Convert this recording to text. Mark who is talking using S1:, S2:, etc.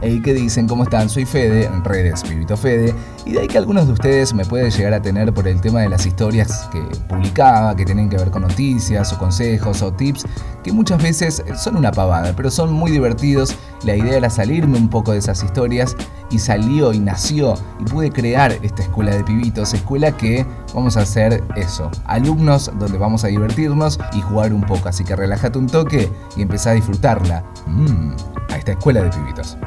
S1: Hey, ¿qué dicen? ¿Cómo están? Soy Fede, en redes Pibito Fede, y de ahí que algunos de ustedes me pueden llegar a tener por el tema de las historias que publicaba, que tienen que ver con noticias o consejos o tips, que muchas veces son una pavada, pero son muy divertidos. La idea era salirme un poco de esas historias y salió y nació y pude crear esta escuela de pibitos, escuela que vamos a hacer eso, alumnos donde vamos a divertirnos y jugar un poco, así que relájate un toque y empezá a disfrutarla. Mm, a esta escuela de pibitos.